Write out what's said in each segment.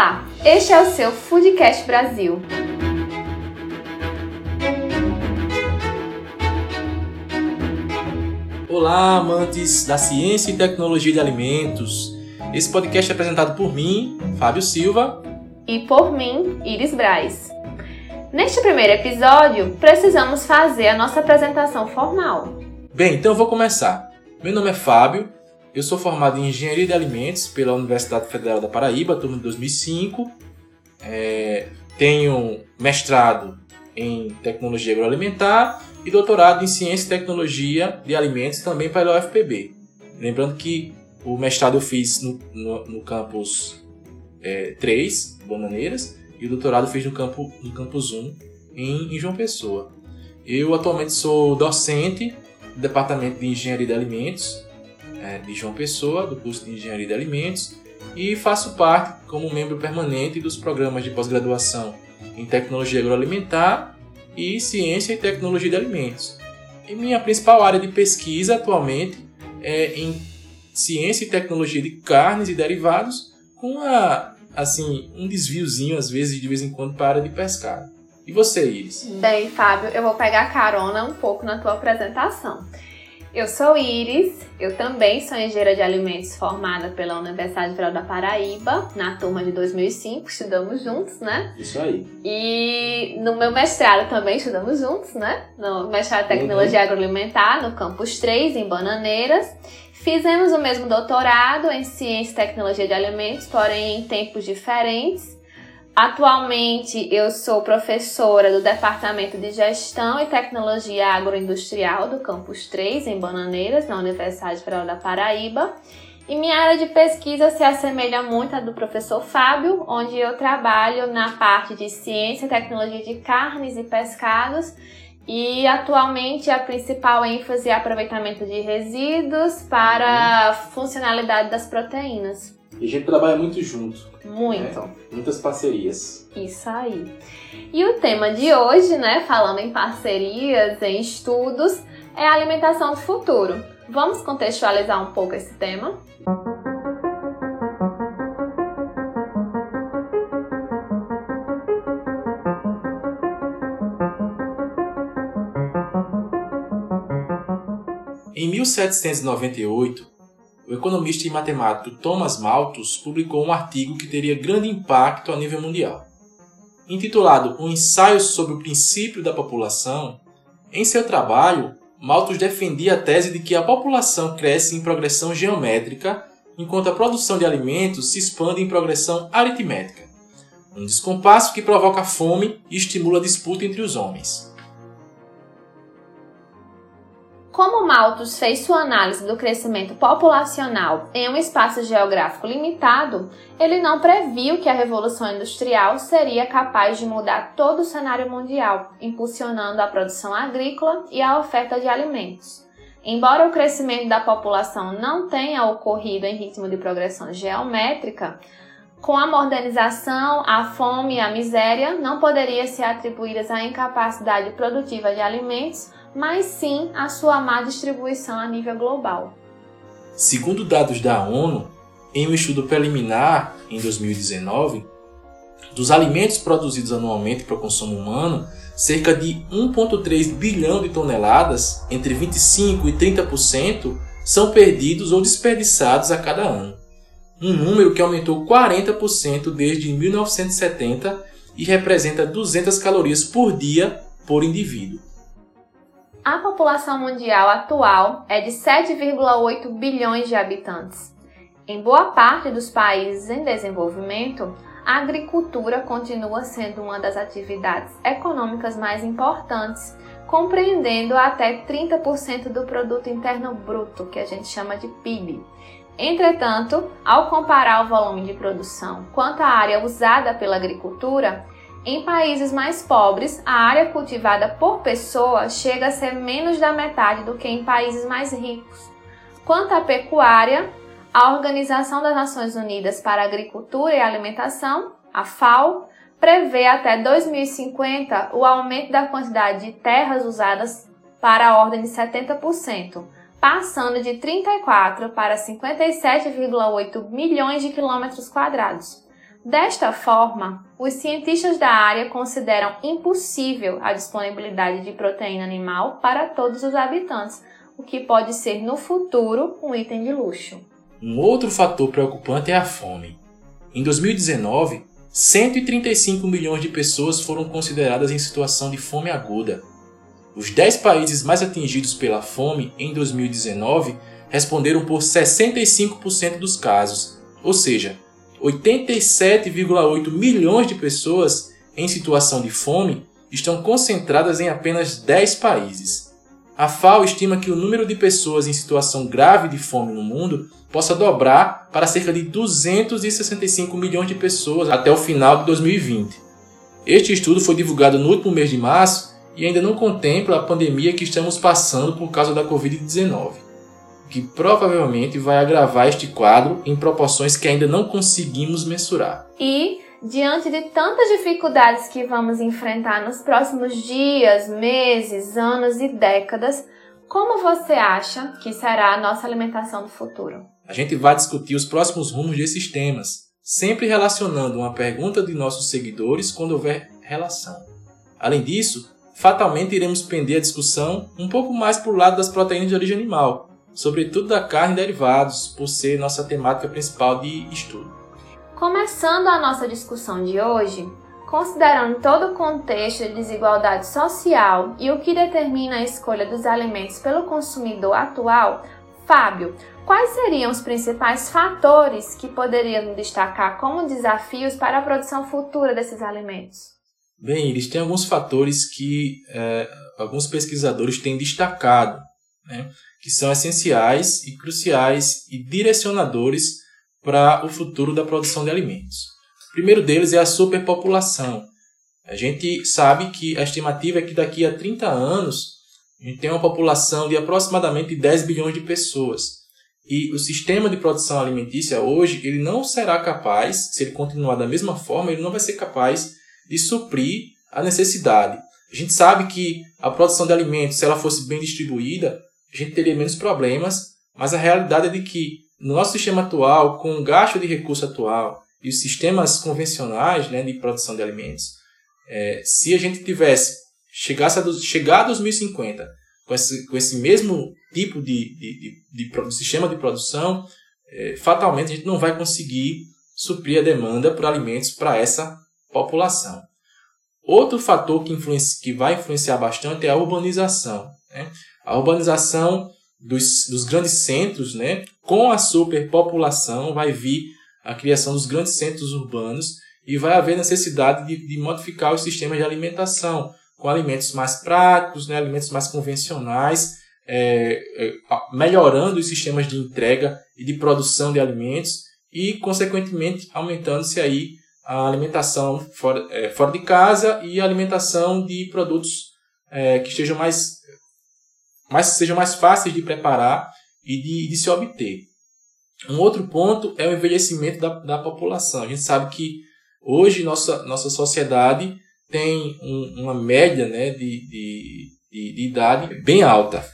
Olá, este é o seu Foodcast Brasil. Olá, amantes da ciência e tecnologia de alimentos. Esse podcast é apresentado por mim, Fábio Silva, e por mim, Iris Braz. Neste primeiro episódio, precisamos fazer a nossa apresentação formal. Bem, então eu vou começar. Meu nome é Fábio, eu sou formado em Engenharia de Alimentos pela Universidade Federal da Paraíba, turma de 2005. É, tenho mestrado em Tecnologia Agroalimentar e doutorado em Ciência e Tecnologia de Alimentos também pela UFPB. Lembrando que o mestrado eu fiz no, no, no campus é, 3, Bananeiras, e o doutorado eu fiz no, campo, no campus 1, em, em João Pessoa. Eu atualmente sou docente do Departamento de Engenharia de Alimentos de João Pessoa, do curso de Engenharia de Alimentos, e faço parte como membro permanente dos programas de pós-graduação em Tecnologia Agroalimentar e Ciência e Tecnologia de Alimentos. E minha principal área de pesquisa atualmente é em Ciência e Tecnologia de Carnes e Derivados, com a, assim, um desviozinho, às vezes, de vez em quando, para a área de pescado. E você, Iris? Bem, Fábio, eu vou pegar carona um pouco na tua apresentação. Eu sou Iris, eu também sou engenheira de alimentos formada pela Universidade Federal da Paraíba, na turma de 2005, estudamos juntos, né? Isso aí. E no meu mestrado também estudamos juntos, né? No mestrado de Tecnologia uhum. Agroalimentar, no Campus 3, em Bananeiras. Fizemos o mesmo doutorado em Ciência e Tecnologia de Alimentos, porém em tempos diferentes. Atualmente eu sou professora do Departamento de Gestão e Tecnologia Agroindustrial do Campus 3, em Bananeiras, na Universidade Federal da Paraíba. E minha área de pesquisa se assemelha muito à do professor Fábio, onde eu trabalho na parte de ciência e tecnologia de carnes e pescados. E atualmente a principal ênfase é aproveitamento de resíduos para a funcionalidade das proteínas. E a gente trabalha muito junto. Muito. Né? Muitas parcerias. Isso aí. E o tema de hoje, né, falando em parcerias, em estudos, é a alimentação do futuro. Vamos contextualizar um pouco esse tema? Em 1798, o economista e matemático Thomas Malthus publicou um artigo que teria grande impacto a nível mundial. Intitulado Um ensaio sobre o princípio da população, em seu trabalho, Malthus defendia a tese de que a população cresce em progressão geométrica, enquanto a produção de alimentos se expande em progressão aritmética, um descompasso que provoca fome e estimula a disputa entre os homens. Como Malthus fez sua análise do crescimento populacional em um espaço geográfico limitado, ele não previu que a Revolução Industrial seria capaz de mudar todo o cenário mundial, impulsionando a produção agrícola e a oferta de alimentos. Embora o crescimento da população não tenha ocorrido em ritmo de progressão geométrica, com a modernização, a fome e a miséria não poderiam ser atribuídas à incapacidade produtiva de alimentos mas sim a sua má distribuição a nível global. Segundo dados da ONU, em um estudo preliminar em 2019, dos alimentos produzidos anualmente para o consumo humano, cerca de 1,3 bilhão de toneladas, entre 25% e 30%, são perdidos ou desperdiçados a cada ano. Um número que aumentou 40% desde 1970 e representa 200 calorias por dia por indivíduo. A população mundial atual é de 7,8 bilhões de habitantes. Em boa parte dos países em desenvolvimento, a agricultura continua sendo uma das atividades econômicas mais importantes, compreendendo até 30% do produto interno bruto, que a gente chama de PIB. Entretanto, ao comparar o volume de produção quanto a área usada pela agricultura, em países mais pobres, a área cultivada por pessoa chega a ser menos da metade do que em países mais ricos. Quanto à pecuária, a Organização das Nações Unidas para a Agricultura e Alimentação, a FAO, prevê até 2050 o aumento da quantidade de terras usadas para a ordem de 70%, passando de 34 para 57,8 milhões de quilômetros quadrados Desta forma, os cientistas da área consideram impossível a disponibilidade de proteína animal para todos os habitantes, o que pode ser no futuro um item de luxo. Um outro fator preocupante é a fome. Em 2019, 135 milhões de pessoas foram consideradas em situação de fome aguda. Os 10 países mais atingidos pela fome em 2019 responderam por 65% dos casos, ou seja, 87,8 milhões de pessoas em situação de fome estão concentradas em apenas 10 países. A FAO estima que o número de pessoas em situação grave de fome no mundo possa dobrar para cerca de 265 milhões de pessoas até o final de 2020. Este estudo foi divulgado no último mês de março e ainda não contempla a pandemia que estamos passando por causa da Covid-19 que provavelmente vai agravar este quadro em proporções que ainda não conseguimos mensurar. E, diante de tantas dificuldades que vamos enfrentar nos próximos dias, meses, anos e décadas, como você acha que será a nossa alimentação do futuro? A gente vai discutir os próximos rumos desses temas, sempre relacionando uma pergunta de nossos seguidores quando houver relação. Além disso, fatalmente iremos pender a discussão um pouco mais para o lado das proteínas de origem animal, sobretudo da carne e derivados, por ser nossa temática principal de estudo. Começando a nossa discussão de hoje, considerando todo o contexto de desigualdade social e o que determina a escolha dos alimentos pelo consumidor atual, Fábio, quais seriam os principais fatores que poderiam destacar como desafios para a produção futura desses alimentos? Bem, eles têm alguns fatores que é, alguns pesquisadores têm destacado. Né? Que são essenciais e cruciais e direcionadores para o futuro da produção de alimentos. O primeiro deles é a superpopulação. A gente sabe que a estimativa é que daqui a 30 anos a gente tem uma população de aproximadamente 10 bilhões de pessoas. E o sistema de produção alimentícia hoje, ele não será capaz, se ele continuar da mesma forma, ele não vai ser capaz de suprir a necessidade. A gente sabe que a produção de alimentos, se ela fosse bem distribuída, a gente teria menos problemas, mas a realidade é de que no nosso sistema atual, com o gasto de recurso atual e os sistemas convencionais né, de produção de alimentos, é, se a gente tivesse chegasse a, chegar a 2050 com esse, com esse mesmo tipo de, de, de, de sistema de produção, é, fatalmente a gente não vai conseguir suprir a demanda por alimentos para essa população. Outro fator que, influencia, que vai influenciar bastante é a urbanização. Né? A urbanização dos, dos grandes centros, né, com a superpopulação, vai vir a criação dos grandes centros urbanos e vai haver necessidade de, de modificar os sistemas de alimentação com alimentos mais práticos, né, alimentos mais convencionais, é, é, melhorando os sistemas de entrega e de produção de alimentos e, consequentemente, aumentando-se aí a alimentação fora, é, fora de casa e a alimentação de produtos é, que estejam mais mas sejam mais fáceis de preparar e de, de se obter. Um outro ponto é o envelhecimento da, da população. A gente sabe que hoje nossa, nossa sociedade tem um, uma média né, de, de, de, de idade bem alta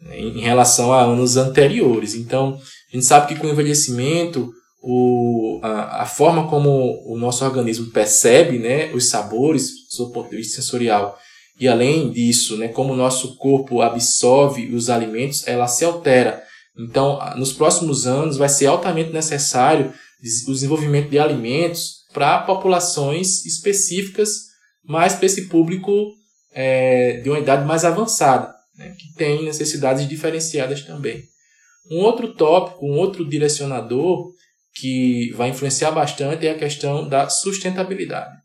né, em relação a anos anteriores. Então, a gente sabe que com o envelhecimento, o, a, a forma como o nosso organismo percebe né, os sabores, do ponto de vista sensorial, e além disso, né, como o nosso corpo absorve os alimentos, ela se altera. Então, nos próximos anos, vai ser altamente necessário o desenvolvimento de alimentos para populações específicas, mas para esse público é, de uma idade mais avançada, né, que tem necessidades diferenciadas também. Um outro tópico, um outro direcionador que vai influenciar bastante é a questão da sustentabilidade.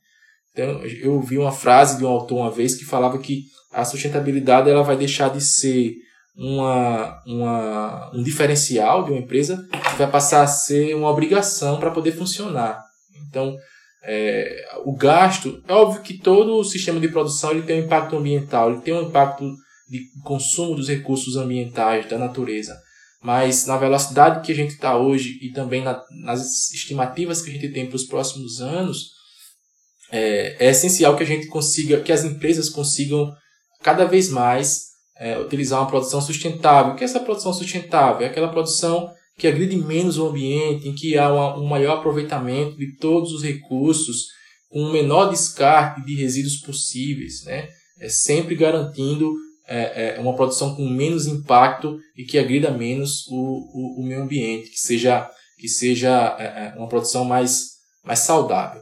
Então, eu vi uma frase de um autor uma vez que falava que a sustentabilidade ela vai deixar de ser uma, uma, um diferencial de uma empresa vai passar a ser uma obrigação para poder funcionar. Então, é, o gasto, é óbvio que todo o sistema de produção ele tem um impacto ambiental, ele tem um impacto de consumo dos recursos ambientais da natureza. Mas na velocidade que a gente está hoje e também na, nas estimativas que a gente tem para os próximos anos, é, é, essencial que a gente consiga, que as empresas consigam cada vez mais é, utilizar uma produção sustentável. O que é essa produção sustentável? É aquela produção que agride menos o ambiente, em que há uma, um maior aproveitamento de todos os recursos, com o menor descarte de resíduos possíveis, né? É sempre garantindo é, é, uma produção com menos impacto e que agrida menos o, o, o meio ambiente, que seja, que seja é, é uma produção mais, mais saudável.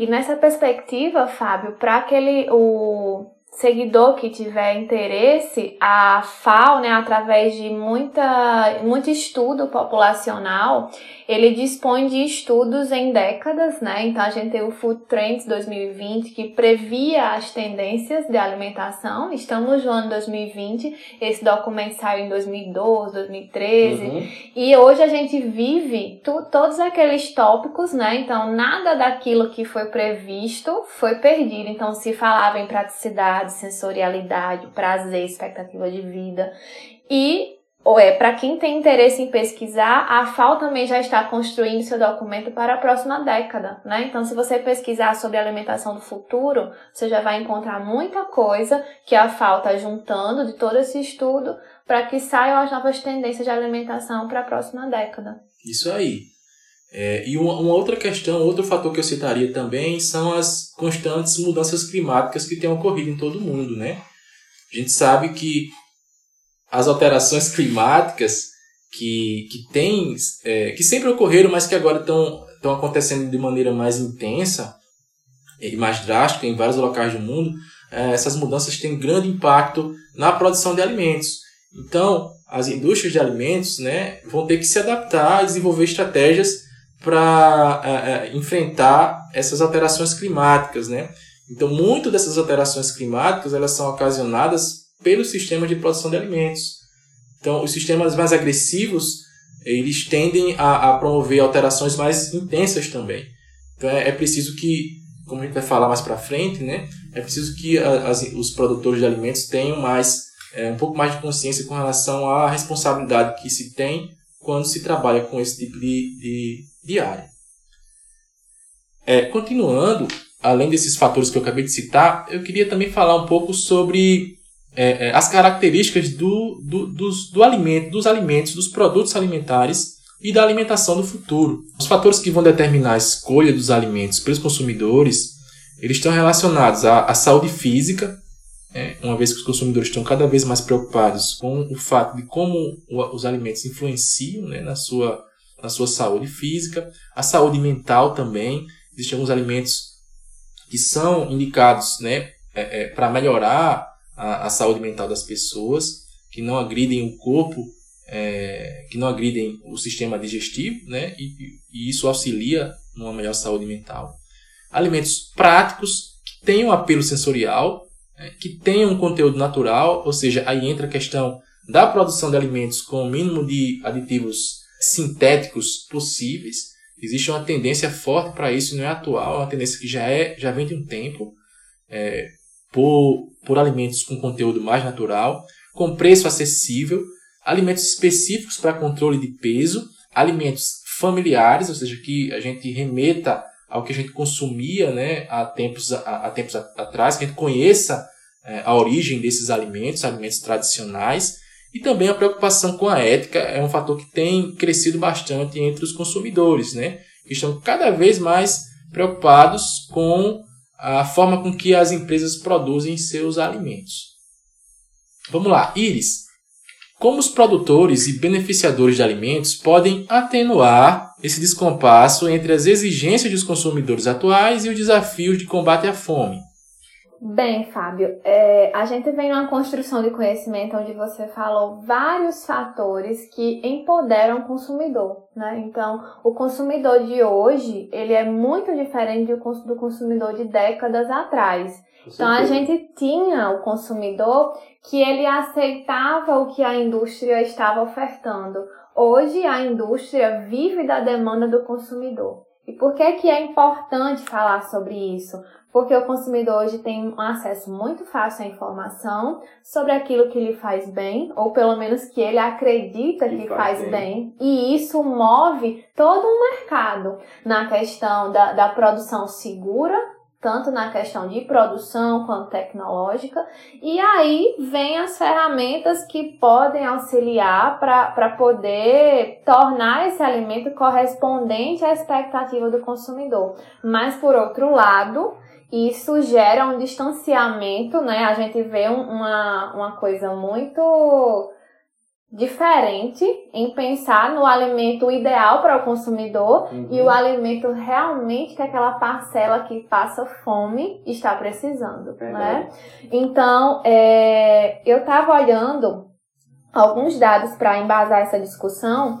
E nessa perspectiva, Fábio, para aquele o seguidor que tiver interesse, a FAO, né, através de muita, muito estudo populacional, ele dispõe de estudos em décadas, né? Então a gente tem o Food Trends 2020 que previa as tendências de alimentação. Estamos no ano 2020, esse documento saiu em 2012, 2013, uhum. e hoje a gente vive tu, todos aqueles tópicos, né? Então nada daquilo que foi previsto foi perdido. Então se falava em praticidade, sensorialidade, prazer, expectativa de vida e ou é, para quem tem interesse em pesquisar, a FAO também já está construindo seu documento para a próxima década, né? Então, se você pesquisar sobre alimentação do futuro, você já vai encontrar muita coisa que a FAO está juntando de todo esse estudo para que saiam as novas tendências de alimentação para a próxima década. Isso aí. É, e uma, uma, outra questão, outro fator que eu citaria também são as constantes mudanças climáticas que têm ocorrido em todo o mundo, né? A gente sabe que as alterações climáticas que, que, tem, é, que sempre ocorreram, mas que agora estão, acontecendo de maneira mais intensa e mais drástica em vários locais do mundo, é, essas mudanças têm grande impacto na produção de alimentos. Então, as indústrias de alimentos né, vão ter que se adaptar e desenvolver estratégias para é, é, enfrentar essas alterações climáticas. Né? Então, muito dessas alterações climáticas elas são ocasionadas pelo sistema de produção de alimentos. Então, os sistemas mais agressivos eles tendem a, a promover alterações mais intensas também. Então, é, é, preciso que, como a gente vai falar mais para frente, né, é preciso que a, as, os produtores de alimentos tenham mais é, um pouco mais de consciência com relação à responsabilidade que se tem quando se trabalha com esse tipo de, de, de área. É, continuando, além desses fatores que eu acabei de citar, eu queria também falar um pouco sobre é, é, as características do, do, dos, do alimento, dos alimentos, dos produtos alimentares e da alimentação do futuro. Os fatores que vão determinar a escolha dos alimentos pelos consumidores, eles estão relacionados à, à saúde física, é, uma vez que os consumidores estão cada vez mais preocupados com o fato de como os alimentos influenciam né, na, sua, na sua saúde física, a saúde mental também. Existem alguns alimentos que são indicados né, é, é, para melhorar a, a saúde mental das pessoas, que não agridem o corpo, é, que não agridem o sistema digestivo, né? E, e, isso auxilia numa melhor saúde mental. Alimentos práticos que tenham apelo sensorial, é, que tenham um conteúdo natural, ou seja, aí entra a questão da produção de alimentos com o mínimo de aditivos sintéticos possíveis. Existe uma tendência forte para isso, não é atual, é uma tendência que já, é, já vem de um tempo. É, por, por alimentos com conteúdo mais natural, com preço acessível, alimentos específicos para controle de peso, alimentos familiares, ou seja, que a gente remeta ao que a gente consumia né, há, tempos, há, tempos atrás, que a gente conheça é, a origem desses alimentos, alimentos tradicionais, e também a preocupação com a ética é um fator que tem crescido bastante entre os consumidores, né, que estão cada vez mais preocupados com a forma com que as empresas produzem seus alimentos. Vamos lá, Iris. Como os produtores e beneficiadores de alimentos podem atenuar esse descompasso entre as exigências dos consumidores atuais e os desafios de combate à fome? Bem, Fábio, é, a gente vem numa construção de conhecimento onde você falou vários fatores que empoderam o consumidor, né? Então, o consumidor de hoje, ele é muito diferente do consumidor de décadas atrás. Então, a gente tinha o consumidor que ele aceitava o que a indústria estava ofertando. Hoje, a indústria vive da demanda do consumidor. E por que, que é importante falar sobre isso? porque o consumidor hoje tem um acesso muito fácil à informação sobre aquilo que lhe faz bem, ou pelo menos que ele acredita que, que faz, faz bem. bem. E isso move todo um mercado na questão da, da produção segura, tanto na questão de produção quanto tecnológica, e aí vem as ferramentas que podem auxiliar para poder tornar esse alimento correspondente à expectativa do consumidor. Mas, por outro lado, isso gera um distanciamento, né? A gente vê uma, uma coisa muito diferente em pensar no alimento ideal para o consumidor uhum. e o alimento realmente que aquela parcela que passa fome está precisando, é né? Então, é, eu estava olhando alguns dados para embasar essa discussão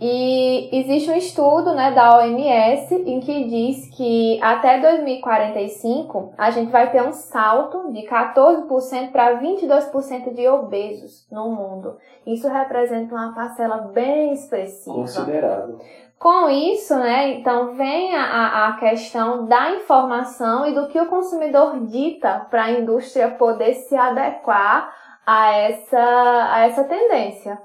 e existe um estudo né, da OMS em que diz que até 2045 a gente vai ter um salto de 14% para 22% de obesos no mundo. Isso representa uma parcela bem expressiva. Considerável. Com isso, né, então vem a, a questão da informação e do que o consumidor dita para a indústria poder se adequar a essa, a essa tendência.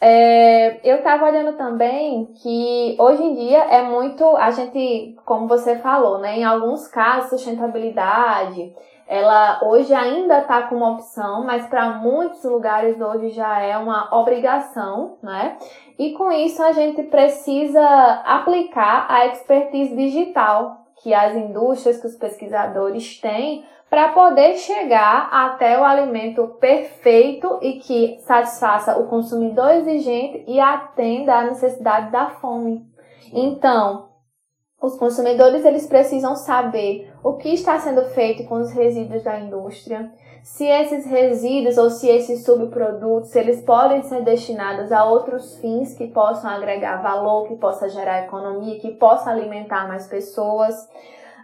É, eu estava olhando também que hoje em dia é muito, a gente, como você falou, né, em alguns casos, sustentabilidade, ela hoje ainda está como opção, mas para muitos lugares hoje já é uma obrigação, né? E com isso a gente precisa aplicar a expertise digital que as indústrias, que os pesquisadores têm para poder chegar até o alimento perfeito e que satisfaça o consumidor exigente e atenda à necessidade da fome. Então, os consumidores eles precisam saber o que está sendo feito com os resíduos da indústria, se esses resíduos ou se esses subprodutos eles podem ser destinados a outros fins que possam agregar valor, que possa gerar economia, que possa alimentar mais pessoas.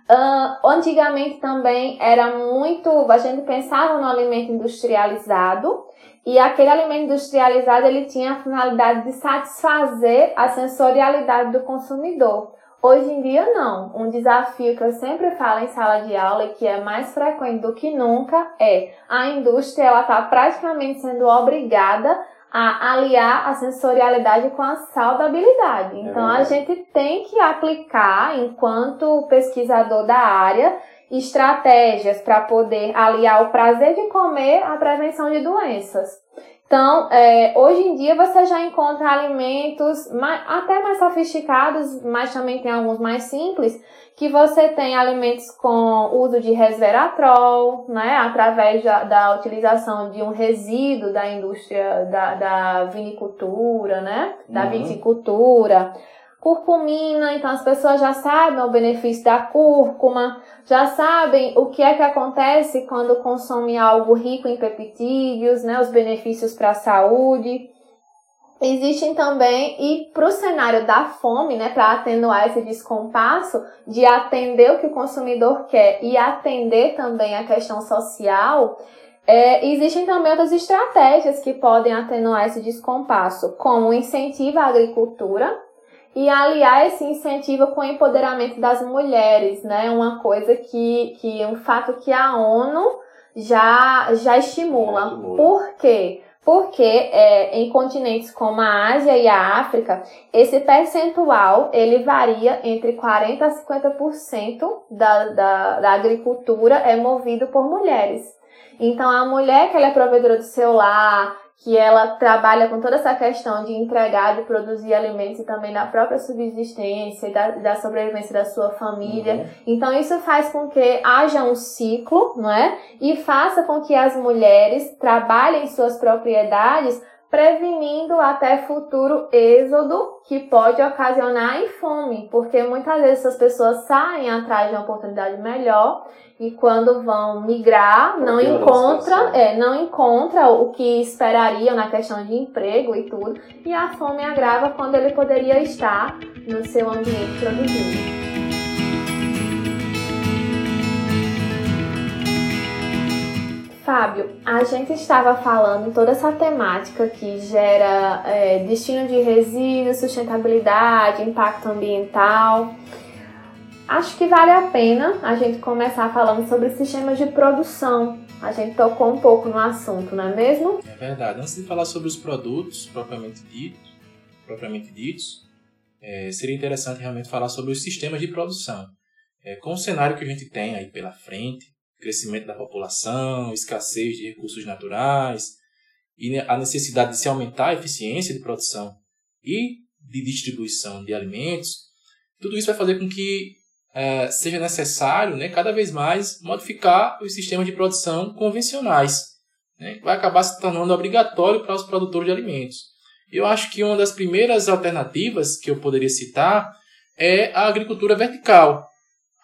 Uh, antigamente também era muito, a gente pensava no alimento industrializado e aquele alimento industrializado ele tinha a finalidade de satisfazer a sensorialidade do consumidor. Hoje em dia não. Um desafio que eu sempre falo em sala de aula e que é mais frequente do que nunca é a indústria ela está praticamente sendo obrigada a aliar a sensorialidade com a saudabilidade. Então é a gente tem que aplicar, enquanto pesquisador da área, estratégias para poder aliar o prazer de comer à prevenção de doenças. Então, é, hoje em dia você já encontra alimentos mais, até mais sofisticados, mas também tem alguns mais simples, que você tem alimentos com uso de resveratrol, né, através da, da utilização de um resíduo da indústria da, da vinicultura, né, da uhum. viticultura curcumina, então as pessoas já sabem o benefício da cúrcuma, já sabem o que é que acontece quando consome algo rico em peptídeos, né, os benefícios para a saúde. Existem também, e para o cenário da fome, né, para atenuar esse descompasso de atender o que o consumidor quer e atender também a questão social, é, existem também outras estratégias que podem atenuar esse descompasso, como o incentivo à agricultura, e aliar esse incentivo com o empoderamento das mulheres, né? Uma coisa que, que um fato que a ONU já, já estimula. estimula. Por quê? Porque é, em continentes como a Ásia e a África, esse percentual ele varia entre 40% a 50% da, da, da agricultura é movido por mulheres. Então, a mulher que ela é provedora do seu lar, que ela trabalha com toda essa questão de entregar, de produzir alimentos e também da própria subsistência e da, da sobrevivência da sua família. Uhum. Então isso faz com que haja um ciclo, não é? E faça com que as mulheres trabalhem suas propriedades prevenindo até futuro êxodo que pode ocasionar em fome, porque muitas vezes as pessoas saem atrás de uma oportunidade melhor e quando vão migrar não encontra, é, não encontra o que esperariam na questão de emprego e tudo, e a fome agrava quando ele poderia estar no seu ambiente produzido. Fábio, a gente estava falando toda essa temática que gera é, destino de resíduos, sustentabilidade, impacto ambiental. Acho que vale a pena a gente começar falando sobre sistemas de produção. A gente tocou um pouco no assunto, não é mesmo? É verdade. Antes de falar sobre os produtos propriamente ditos, propriamente ditos, é, seria interessante realmente falar sobre os sistemas de produção. é, com o cenário que a gente tem aí pela frente, crescimento da população, escassez de recursos naturais e a necessidade de se aumentar a eficiência de produção e de distribuição de alimentos, tudo isso vai fazer com que é, seja necessário, né, cada vez mais, modificar os sistemas de produção convencionais. Né? Vai acabar se tornando obrigatório para os produtores de alimentos. Eu acho que uma das primeiras alternativas que eu poderia citar é a agricultura vertical.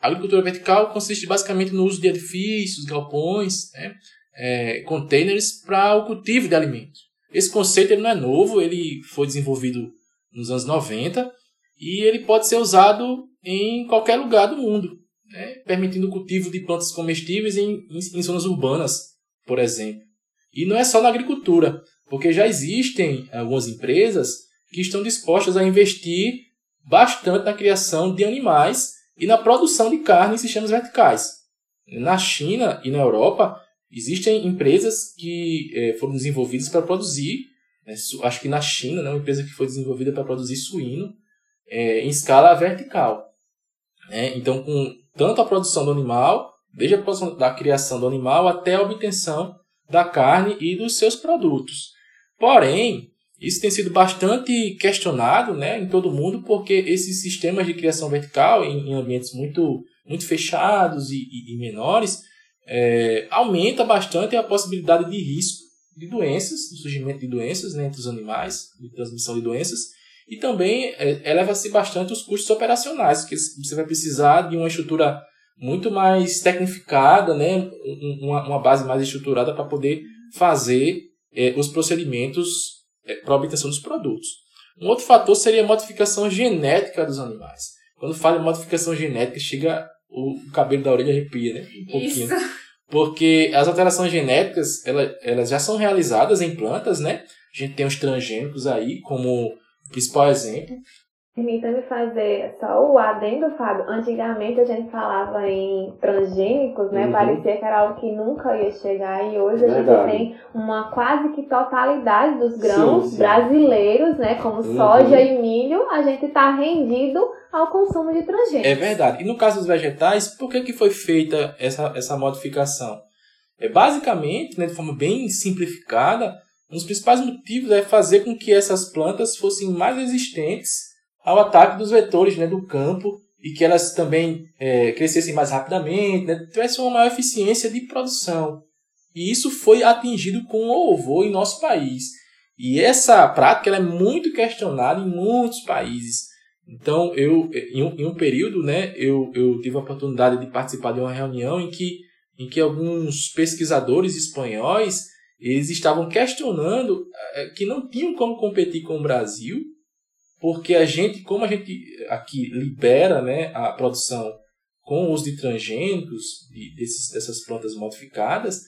A agricultura vertical consiste basicamente no uso de edifícios, galpões, né, é, containers para o cultivo de alimentos. Esse conceito ele não é novo, ele foi desenvolvido nos anos 90 e ele pode ser usado em qualquer lugar do mundo, né, permitindo o cultivo de plantas comestíveis em, em, em zonas urbanas, por exemplo. E não é só na agricultura, porque já existem algumas empresas que estão dispostas a investir bastante na criação de animais e na produção de carne em sistemas verticais. Na China e na Europa, existem empresas que é, foram desenvolvidas para produzir, né, acho que na China, né, uma empresa que foi desenvolvida para produzir suíno é, em escala vertical. Né? Então, com tanto a produção do animal, desde a produção da criação do animal até a obtenção da carne e dos seus produtos. Porém, isso tem sido bastante questionado né, em todo mundo, porque esses sistemas de criação vertical, em, em ambientes muito, muito fechados e, e, e menores, é, aumenta bastante a possibilidade de risco de doenças, de surgimento de doenças né, entre os animais, de transmissão de doenças, e também é, eleva-se bastante os custos operacionais, porque você vai precisar de uma estrutura muito mais tecnificada, né, uma, uma base mais estruturada para poder fazer é, os procedimentos para a obtenção dos produtos. Um outro fator seria a modificação genética dos animais. Quando fala em modificação genética, chega o cabelo da orelha arrepia, né? Um pouquinho. Isso. Porque as alterações genéticas, elas, elas já são realizadas em plantas, né? A gente tem os transgênicos aí como principal exemplo. Permita-me fazer só o adendo, Fábio. Antigamente a gente falava em transgênicos, né? Uhum. Parecia que era algo que nunca ia chegar e hoje a gente tem uma quase que totalidade dos grãos sim, sim. brasileiros, né? Como uhum. soja e milho, a gente está rendido ao consumo de transgênicos. É verdade. E no caso dos vegetais, por que, que foi feita essa, essa modificação? É basicamente, né, de forma bem simplificada, um dos principais motivos é fazer com que essas plantas fossem mais resistentes ao ataque dos vetores né, do campo e que elas também é, crescessem mais rapidamente, né, tivessem uma maior eficiência de produção. E isso foi atingido com louvor em nosso país. E essa prática é muito questionada em muitos países. Então, eu, em um, em um período, né, eu, eu tive a oportunidade de participar de uma reunião em que, em que alguns pesquisadores espanhóis eles estavam questionando é, que não tinham como competir com o Brasil porque a gente, como a gente aqui libera né, a produção com o uso de transgênicos, de, desses, dessas plantas modificadas,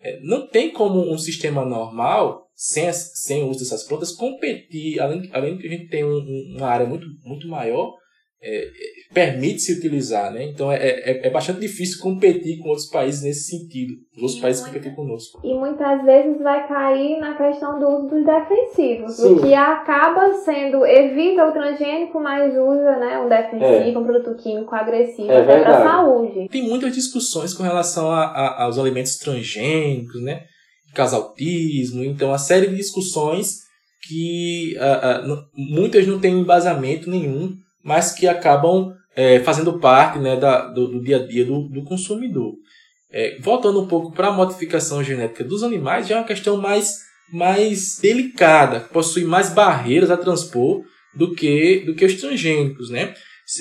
é, não tem como um sistema normal, sem, sem o uso dessas plantas, competir, além, além que a gente tem um, uma área muito, muito maior, é, permite se utilizar, né? Então é, é, é, bastante difícil competir com outros países nesse sentido. Os outros países competir conosco. E muitas vezes vai cair na questão do uso dos defensivos, Sim. o que acaba sendo evita o transgênico, mas usa, né, um defensivo, é. um produto químico agressivo é até para a saúde. Tem muitas discussões com relação a, a, aos alimentos transgênicos, né? Casaltismo, então a série de discussões que a, muitas não têm embasamento nenhum mas que acabam é, fazendo parte né, da, do, do, dia a dia do, do consumidor. É, voltando um pouco para a modificação genética dos animais, já é uma questão mais, mais delicada, possui mais barreiras a transpor do que, do que os transgênicos. Né?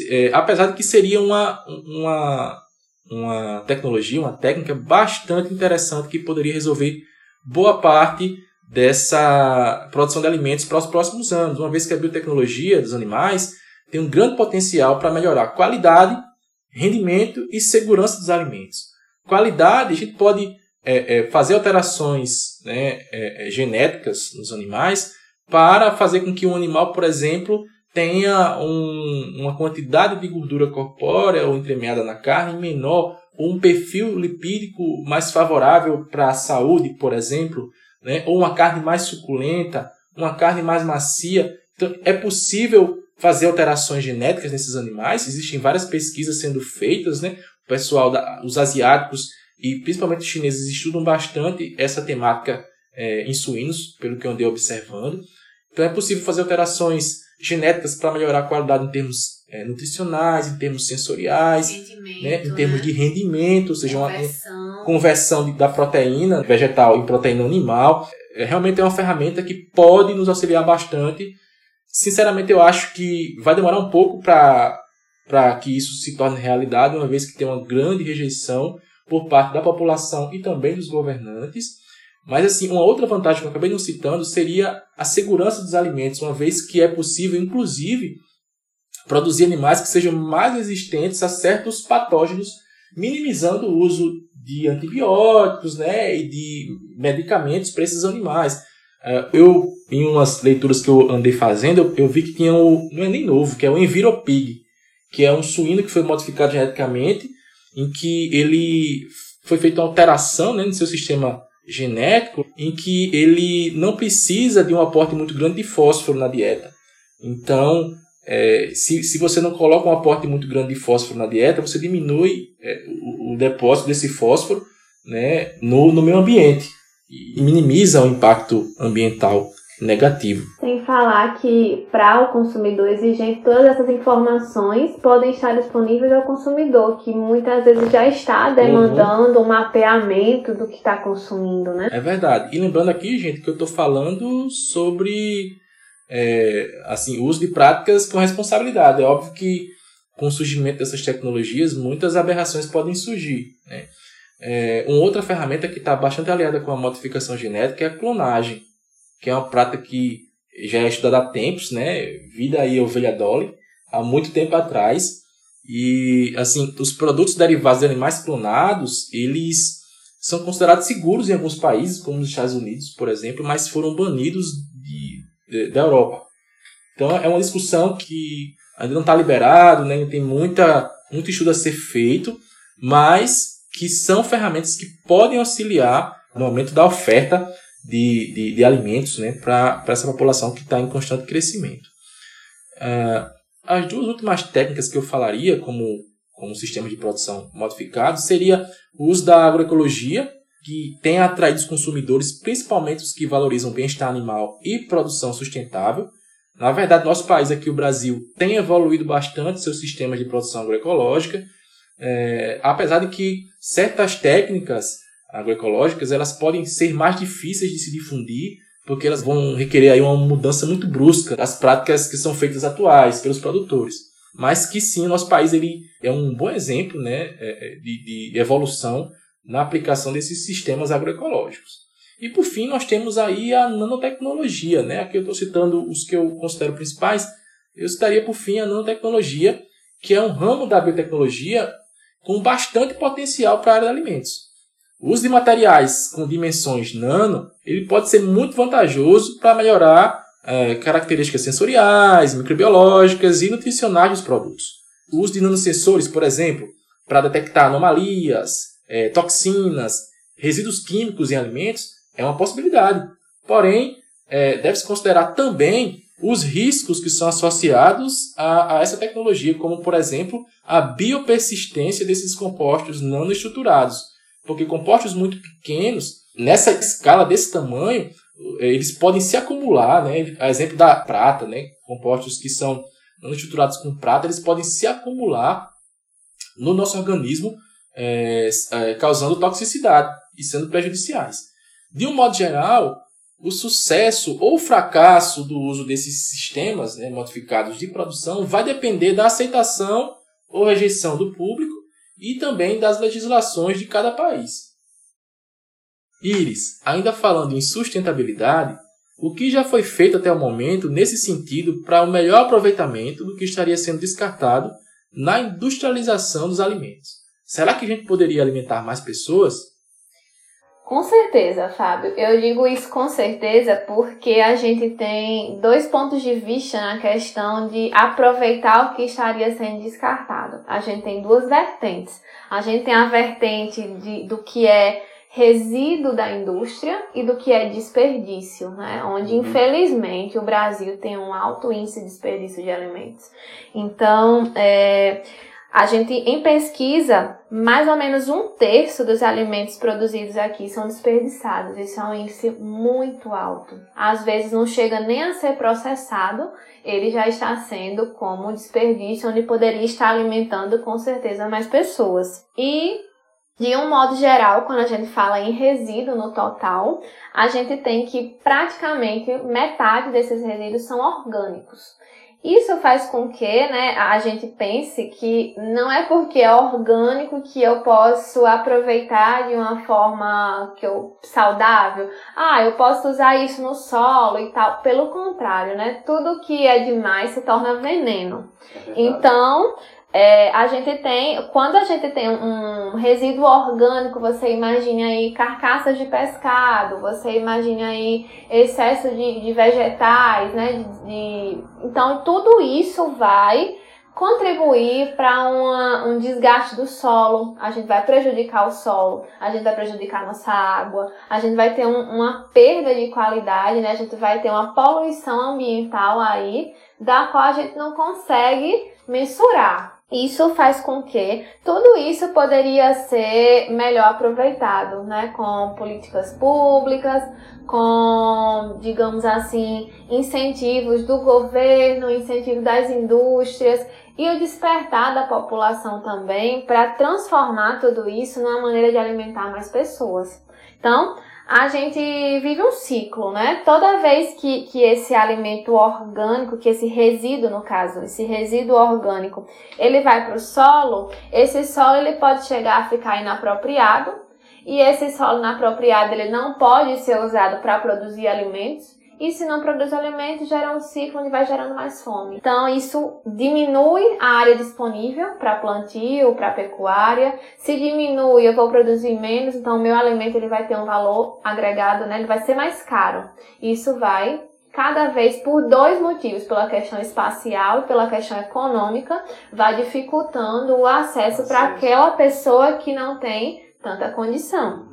É, apesar de que seria uma, uma, uma tecnologia, uma técnica bastante interessante que poderia resolver boa parte dessa produção de alimentos para os próximos anos, uma vez que a biotecnologia dos animais tem um grande potencial para melhorar a qualidade, rendimento e segurança dos alimentos. Qualidade, a gente pode é, é, fazer alterações né, é, é, genéticas nos animais para fazer com que um animal, por exemplo, tenha um, uma quantidade de gordura corpórea ou entremeada na carne menor, ou um perfil lipídico mais favorável para a saúde, por exemplo, né, ou uma carne mais suculenta, uma carne mais macia. Então, é possível fazer alterações genéticas nesses animais. Existem várias pesquisas sendo feitas, né? O pessoal, da, os asiáticos e principalmente os chineses estudam bastante essa temática é, em suínos, pelo que eu andei observando. Então é possível fazer alterações genéticas para melhorar a qualidade em termos é, nutricionais, em termos sensoriais, né, em termos né? de rendimento, ou seja, conversão. uma conversão da proteína vegetal em proteína animal. É, realmente é uma ferramenta que pode nos auxiliar bastante. Sinceramente, eu acho que vai demorar um pouco para que isso se torne realidade, uma vez que tem uma grande rejeição por parte da população e também dos governantes. Mas assim, uma outra vantagem que eu acabei não citando seria a segurança dos alimentos, uma vez que é possível, inclusive, produzir animais que sejam mais resistentes a certos patógenos, minimizando o uso de antibióticos né, e de medicamentos para esses animais. É, eu, em umas leituras que eu andei fazendo, eu, vi que tinha o, não é nem novo, que é o Enviropig, que é um suíno que foi modificado geneticamente, em que ele foi feita uma alteração né, no seu sistema genético, em que ele não precisa de um aporte muito grande de fósforo na dieta. Então, é, se, se você não coloca um aporte muito grande de fósforo na dieta, você diminui é, o, o, depósito desse fósforo né, no, no meio ambiente e minimiza o impacto ambiental negativo. Sem falar que para o consumidor exigente, todas essas informações podem estar disponíveis ao consumidor, que muitas vezes já está demandando uhum. um mapeamento do que está consumindo, né? É verdade. E lembrando aqui, gente, que eu estou falando sobre é, assim, uso de práticas com responsabilidade. É óbvio que com o surgimento dessas tecnologias, muitas aberrações podem surgir. Né? É, uma outra ferramenta que está bastante aliada com a modificação genética é a clonagem, que é uma prática que já é estudada há tempos, né? Vida aí ovelha Dolly, há muito tempo atrás. E assim, os produtos derivados de animais clonados, eles são considerados seguros em alguns países, como nos Estados Unidos, por exemplo, mas foram banidos da Europa. Então é uma discussão que ainda não está liberado, né? tem muita, muito estudo a ser feito, mas que são ferramentas que podem auxiliar no aumento da oferta de, de, de alimentos né? para essa população que está em constante crescimento. Uh, as duas últimas técnicas que eu falaria como, como sistema de produção modificado seria o uso da agroecologia, que tem atraído os consumidores, principalmente os que valorizam bem-estar animal e produção sustentável. Na verdade, nosso país aqui, o Brasil, tem evoluído bastante seus sistemas de produção agroecológica, é, apesar de que certas técnicas agroecológicas elas podem ser mais difíceis de se difundir, porque elas vão requerer aí uma mudança muito brusca das práticas que são feitas atuais pelos produtores. Mas que sim, o nosso país ele é um bom exemplo né, é, é, de, de evolução na aplicação desses sistemas agroecológicos. E por fim, nós temos aí a nanotecnologia, né? Aqui eu estou citando os que eu considero principais. Eu citaria por fim a nanotecnologia, que é um ramo da biotecnologia com bastante potencial para a área de alimentos. O uso de materiais com dimensões nano ele pode ser muito vantajoso para melhorar é, características sensoriais, microbiológicas e nutricionais dos produtos. O uso de nanosensores, por exemplo, para detectar anomalias, é, toxinas, resíduos químicos em alimentos é uma possibilidade. Porém, é, deve-se considerar também os riscos que são associados a, a, essa tecnologia, como, por exemplo, a biopersistência desses compostos nanoestruturados. Porque compostos muito pequenos, nessa escala desse tamanho, eles podem se acumular, né? A exemplo da prata, né? Compostos que são nanoestruturados com prata, eles podem se acumular no nosso organismo é, é, causando toxicidade e sendo prejudiciais. De um modo geral, o sucesso ou fracasso do uso desses sistemas né, modificados de produção vai depender da aceitação ou rejeição do público e também das legislações de cada país. Iris, ainda falando em sustentabilidade, o que já foi feito até o momento nesse sentido para o melhor aproveitamento do que estaria sendo descartado na industrialização dos alimentos? Será que a gente poderia alimentar mais pessoas? Com certeza, Fábio. Eu digo isso com certeza porque a gente tem dois pontos de vista na questão de aproveitar o que estaria sendo descartado. A gente tem duas vertentes. A gente tem a vertente de, do que é resíduo da indústria e do que é desperdício, né? Onde uhum. infelizmente o Brasil tem um alto índice de desperdício de alimentos. Então, é, a gente, em pesquisa, mais ou menos um terço dos alimentos produzidos aqui são desperdiçados. Isso é um índice muito alto. Às vezes não chega nem a ser processado, ele já está sendo como desperdício, onde poderia estar alimentando com certeza mais pessoas. E de um modo geral, quando a gente fala em resíduo no total, a gente tem que praticamente metade desses resíduos são orgânicos. Isso faz com que né, a gente pense que não é porque é orgânico que eu posso aproveitar de uma forma que eu, saudável. Ah, eu posso usar isso no solo e tal. Pelo contrário, né? Tudo que é demais se torna veneno. É então, é, a gente tem, quando a gente tem um resíduo orgânico, você imagine aí carcaças de pescado, você imagine aí excesso de, de vegetais, né? De, então, tudo isso vai contribuir para um desgaste do solo, a gente vai prejudicar o solo, a gente vai prejudicar nossa água, a gente vai ter um, uma perda de qualidade, né? A gente vai ter uma poluição ambiental aí, da qual a gente não consegue mensurar. Isso faz com que tudo isso poderia ser melhor aproveitado, né, com políticas públicas, com, digamos assim, incentivos do governo, incentivos das indústrias e o despertar da população também para transformar tudo isso numa maneira de alimentar mais pessoas. Então, a gente vive um ciclo, né? Toda vez que, que esse alimento orgânico, que esse resíduo, no caso, esse resíduo orgânico, ele vai para o solo, esse solo ele pode chegar a ficar inapropriado, e esse solo inapropriado ele não pode ser usado para produzir alimentos, e se não produz alimento, gera um ciclo onde vai gerando mais fome. Então, isso diminui a área disponível para plantio, para pecuária. Se diminui, eu vou produzir menos, então o meu alimento ele vai ter um valor agregado, né? Ele vai ser mais caro. Isso vai cada vez por dois motivos, pela questão espacial e pela questão econômica, vai dificultando o acesso para aquela pessoa que não tem tanta condição.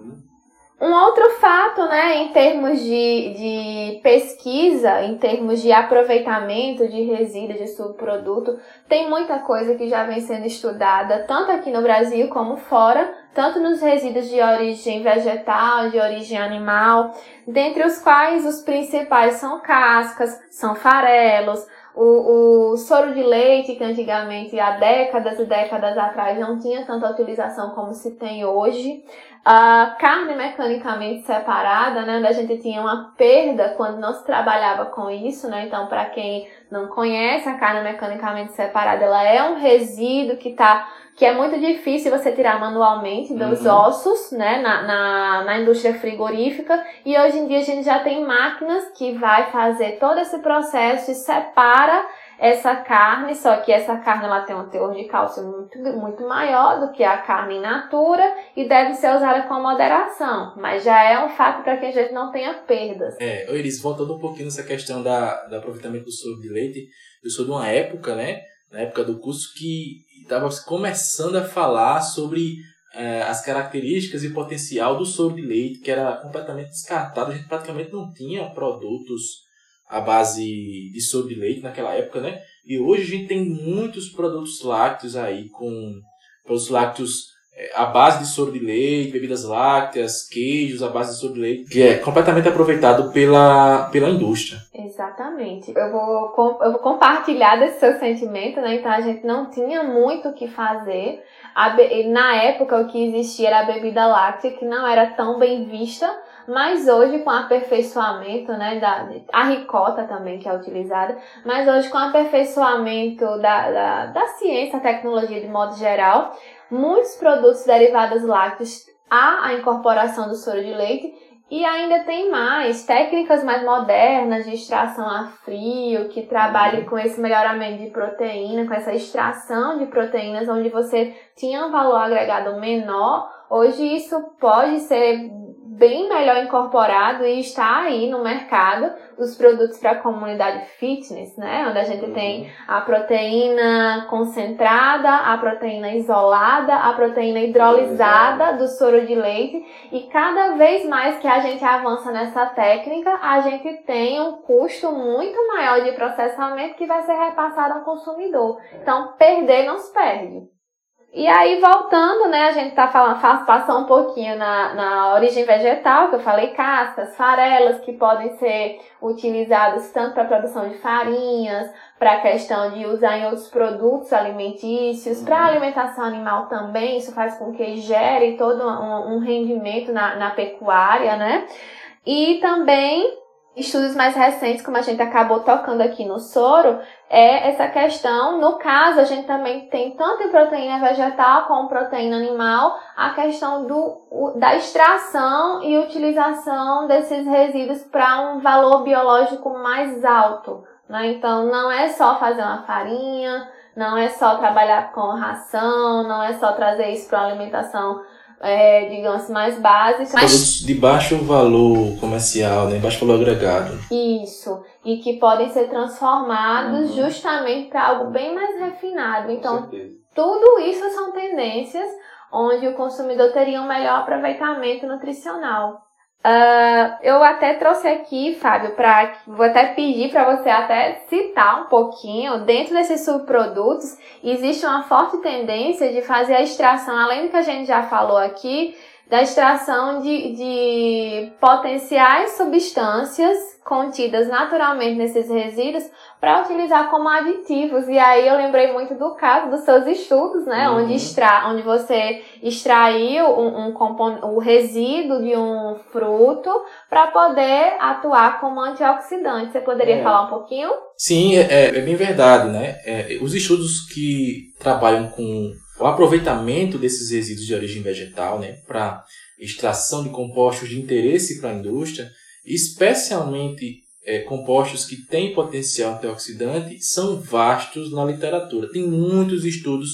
Um outro fato, né, em termos de, de pesquisa, em termos de aproveitamento de resíduos, de subproduto, tem muita coisa que já vem sendo estudada, tanto aqui no Brasil como fora, tanto nos resíduos de origem vegetal, de origem animal, dentre os quais os principais são cascas, são farelos, o, o, soro de leite, que antigamente, há décadas e décadas atrás, não tinha tanta utilização como se tem hoje. A carne mecanicamente separada, né, onde a gente tinha uma perda quando não se trabalhava com isso, né? Então, para quem não conhece, a carne mecanicamente separada, ela é um resíduo que tá que é muito difícil você tirar manualmente dos uhum. ossos, né, na, na, na, indústria frigorífica. E hoje em dia a gente já tem máquinas que vai fazer todo esse processo e separa essa carne, só que essa carne ela tem um teor de cálcio muito, muito maior do que a carne in natura e deve ser usada com moderação, mas já é um fato para que a gente não tenha perdas. É, eles voltando um pouquinho nessa questão da, do aproveitamento do soro de leite, eu sou de uma época, né, na época do curso, que estava começando a falar sobre é, as características e potencial do soro de leite, que era completamente descartado, a gente praticamente não tinha produtos a base de soro de leite naquela época, né? E hoje a gente tem muitos produtos lácteos aí, com produtos lácteos é, à base de soro de leite, bebidas lácteas, queijos à base de soro de leite, que é completamente aproveitado pela, pela indústria. Exatamente. Eu vou, eu vou compartilhar desse seu sentimento, né? Então a gente não tinha muito o que fazer. Na época o que existia era a bebida láctea, que não era tão bem vista mas hoje com aperfeiçoamento, né, da, a ricota também que é utilizada, mas hoje com aperfeiçoamento da, da, da ciência, tecnologia de modo geral, muitos produtos derivados lácteos há a incorporação do soro de leite e ainda tem mais técnicas mais modernas de extração a frio, que trabalham uhum. com esse melhoramento de proteína, com essa extração de proteínas, onde você tinha um valor agregado menor. Hoje isso pode ser bem melhor incorporado e está aí no mercado os produtos para a comunidade fitness, né? Onde a gente tem uhum. a proteína concentrada, a proteína isolada, a proteína hidrolisada do soro de leite e cada vez mais que a gente avança nessa técnica, a gente tem um custo muito maior de processamento que vai ser repassado ao consumidor. Então, perder não se perde. E aí, voltando, né, a gente tá falando, passou um pouquinho na, na origem vegetal, que eu falei cascas, farelas, que podem ser utilizadas tanto para produção de farinhas, para a questão de usar em outros produtos alimentícios, para uhum. alimentação animal também, isso faz com que gere todo um, um rendimento na, na pecuária, né? E também estudos mais recentes, como a gente acabou tocando aqui no soro, é essa questão, no caso, a gente também tem tanto em proteína vegetal como proteína animal, a questão do, da extração e utilização desses resíduos para um valor biológico mais alto. Né? Então, não é só fazer uma farinha, não é só trabalhar com ração, não é só trazer isso para uma alimentação é, digamos, mais básicas. Produtos de baixo valor comercial, né? baixo valor agregado. Isso. E que podem ser transformados uhum. justamente para algo bem mais refinado. Então, tudo isso são tendências onde o consumidor teria um melhor aproveitamento nutricional. Uh, eu até trouxe aqui, Fábio, para vou até pedir para você até citar um pouquinho. Dentro desses subprodutos, existe uma forte tendência de fazer a extração, além do que a gente já falou aqui, da extração de, de potenciais substâncias contidas naturalmente nesses resíduos para utilizar como aditivos. E aí eu lembrei muito do caso dos seus estudos, né? Uhum. Onde, extra, onde você extraiu um, um o resíduo de um fruto para poder atuar como antioxidante. Você poderia é. falar um pouquinho? Sim, é, é bem verdade, né? É, os estudos que trabalham com o aproveitamento desses resíduos de origem vegetal, né, para extração de compostos de interesse para a indústria, especialmente é, compostos que têm potencial antioxidante, são vastos na literatura. Tem muitos estudos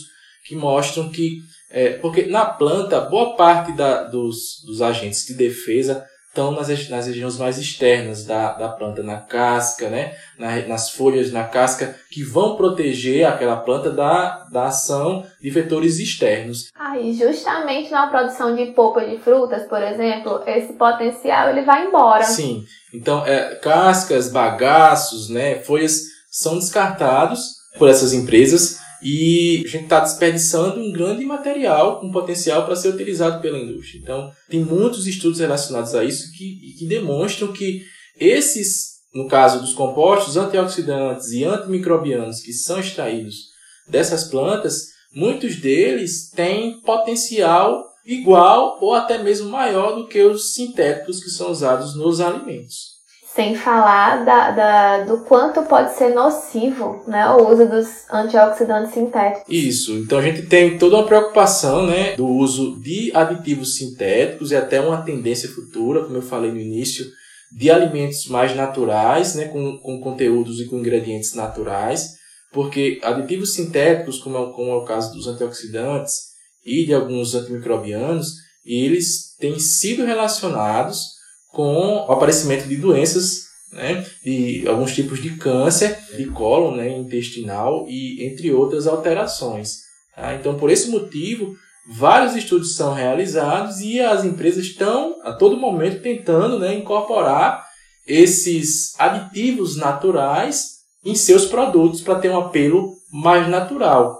que mostram que, é, porque na planta, boa parte da, dos, dos agentes de defesa estão nas, nas regiões mais externas da, da planta, na casca, né? Na, nas folhas, na casca, que vão proteger aquela planta da, da ação de vetores externos. Ah, e justamente na produção de polpa de frutas, por exemplo, esse potencial ele vai embora. Sim, então é, cascas, bagaços, né, folhas são descartados por essas empresas e a gente está desperdiçando um grande material com potencial para ser utilizado pela indústria. Então, tem muitos estudos relacionados a isso que, que demonstram que esses, no caso dos compostos antioxidantes e antimicrobianos que são extraídos dessas plantas, muitos deles têm potencial igual ou até mesmo maior do que os sintéticos que são usados nos alimentos. Sem falar da, da, do quanto pode ser nocivo né, o uso dos antioxidantes sintéticos. Isso, então a gente tem toda uma preocupação né, do uso de aditivos sintéticos e até uma tendência futura, como eu falei no início, de alimentos mais naturais, né, com, com conteúdos e com ingredientes naturais, porque aditivos sintéticos, como é, como é o caso dos antioxidantes e de alguns antimicrobianos, eles têm sido relacionados com o aparecimento de doenças, né, de alguns tipos de câncer de cólon né, intestinal e entre outras alterações. Tá? Então, por esse motivo, vários estudos são realizados e as empresas estão a todo momento tentando né, incorporar esses aditivos naturais em seus produtos para ter um apelo mais natural.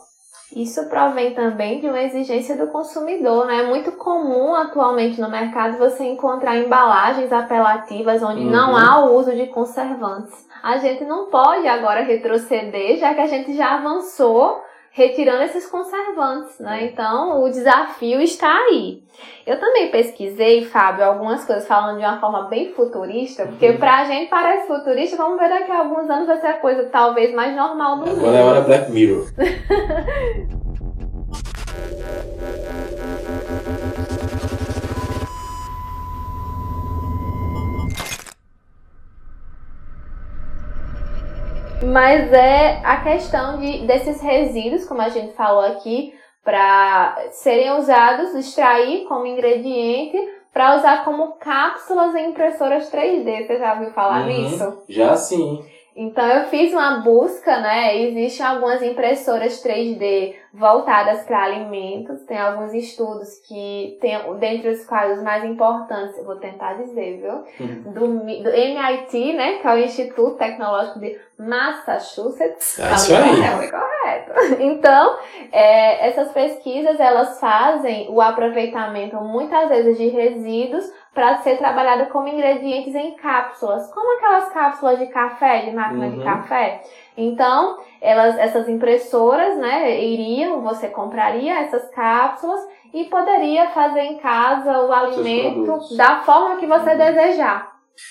Isso provém também de uma exigência do consumidor, né? É muito comum atualmente no mercado você encontrar embalagens apelativas onde uhum. não há o uso de conservantes. A gente não pode agora retroceder, já que a gente já avançou retirando esses conservantes, né? Então, o desafio está aí. Eu também pesquisei, Fábio, algumas coisas falando de uma forma bem futurista, porque uhum. pra gente parece futurista, vamos ver daqui a alguns anos vai ser a coisa talvez mais normal do mundo. Agora é hora Black Mirror. Mas é a questão de, desses resíduos, como a gente falou aqui, para serem usados, extrair como ingrediente para usar como cápsulas em impressoras 3D. Você já ouviu falar Uhum, nisso? Já sim. Então eu fiz uma busca, né? Existem algumas impressoras 3D voltadas para alimentos. Tem alguns estudos que tem, dentre os quais os mais importantes, eu vou tentar dizer, viu? Uhum. Do, do MIT, né? Que é o Instituto Tecnológico de Massachusetts. É isso aí. É, correto. Então, é, essas pesquisas elas fazem o aproveitamento muitas vezes de resíduos para ser trabalhado como ingredientes em cápsulas, como aquelas cápsulas de café, de máquina de Uhum. café. Então, elas, essas impressoras, né, iriam, você compraria essas cápsulas e poderia fazer em casa o alimento da forma que você Uhum. desejar.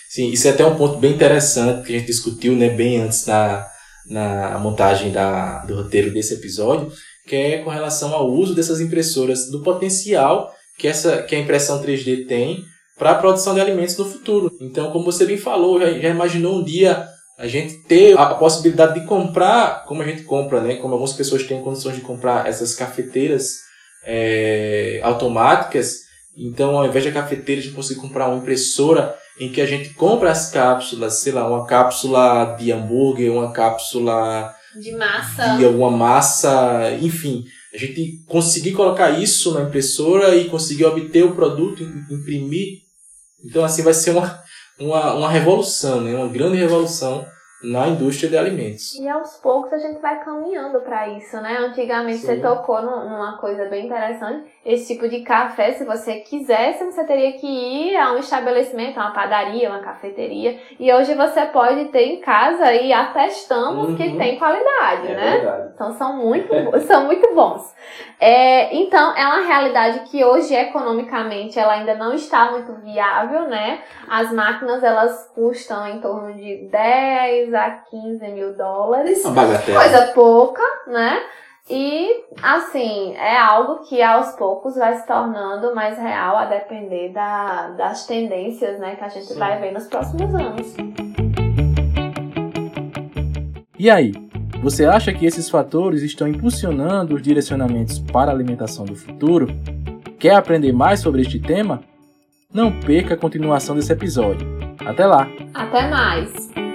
Sim, isso é até um ponto bem interessante que a gente discutiu né, bem antes na, na montagem da, do roteiro desse episódio, que é com relação ao uso dessas impressoras, do potencial que, essa, que a impressão 3D tem para a produção de alimentos no futuro. Então, como você bem falou, já, já imaginou um dia a gente ter a possibilidade de comprar, como a gente compra, né? Como algumas pessoas têm condições de comprar essas cafeteiras é, automáticas. Então, ao invés da cafeteira, a gente consegue comprar uma impressora em que a gente compra as cápsulas, sei lá, uma cápsula de hambúrguer, uma cápsula De massa. de alguma massa, enfim. A gente conseguir colocar isso na impressora e conseguir obter o produto, im- imprimir. Então, assim, vai ser uma, uma, uma revolução, né? uma grande revolução na indústria de alimentos. E aos poucos a gente vai caminhando para isso, né? Antigamente Sim. você tocou num- numa coisa bem interessante. Esse tipo de café, se você quisesse, você teria que ir a um estabelecimento, a uma padaria, uma cafeteria. E hoje você pode ter em casa e atestamos que Uhum. tem qualidade, né? verdade. Então são muito, são muito bons. É, então é uma realidade que hoje economicamente ela ainda não está muito viável, né? As máquinas elas custam em torno de 10 a 15 mil dólares, Uma bagatela. coisa pouca, né? E assim é algo que aos poucos vai se tornando mais real a depender da, das tendências, né? Que a gente Sim. vai ver nos próximos anos. E aí, você acha que esses fatores estão impulsionando os direcionamentos para a alimentação do futuro? Quer aprender mais sobre este tema? Não perca a continuação desse episódio. Até lá! Até mais!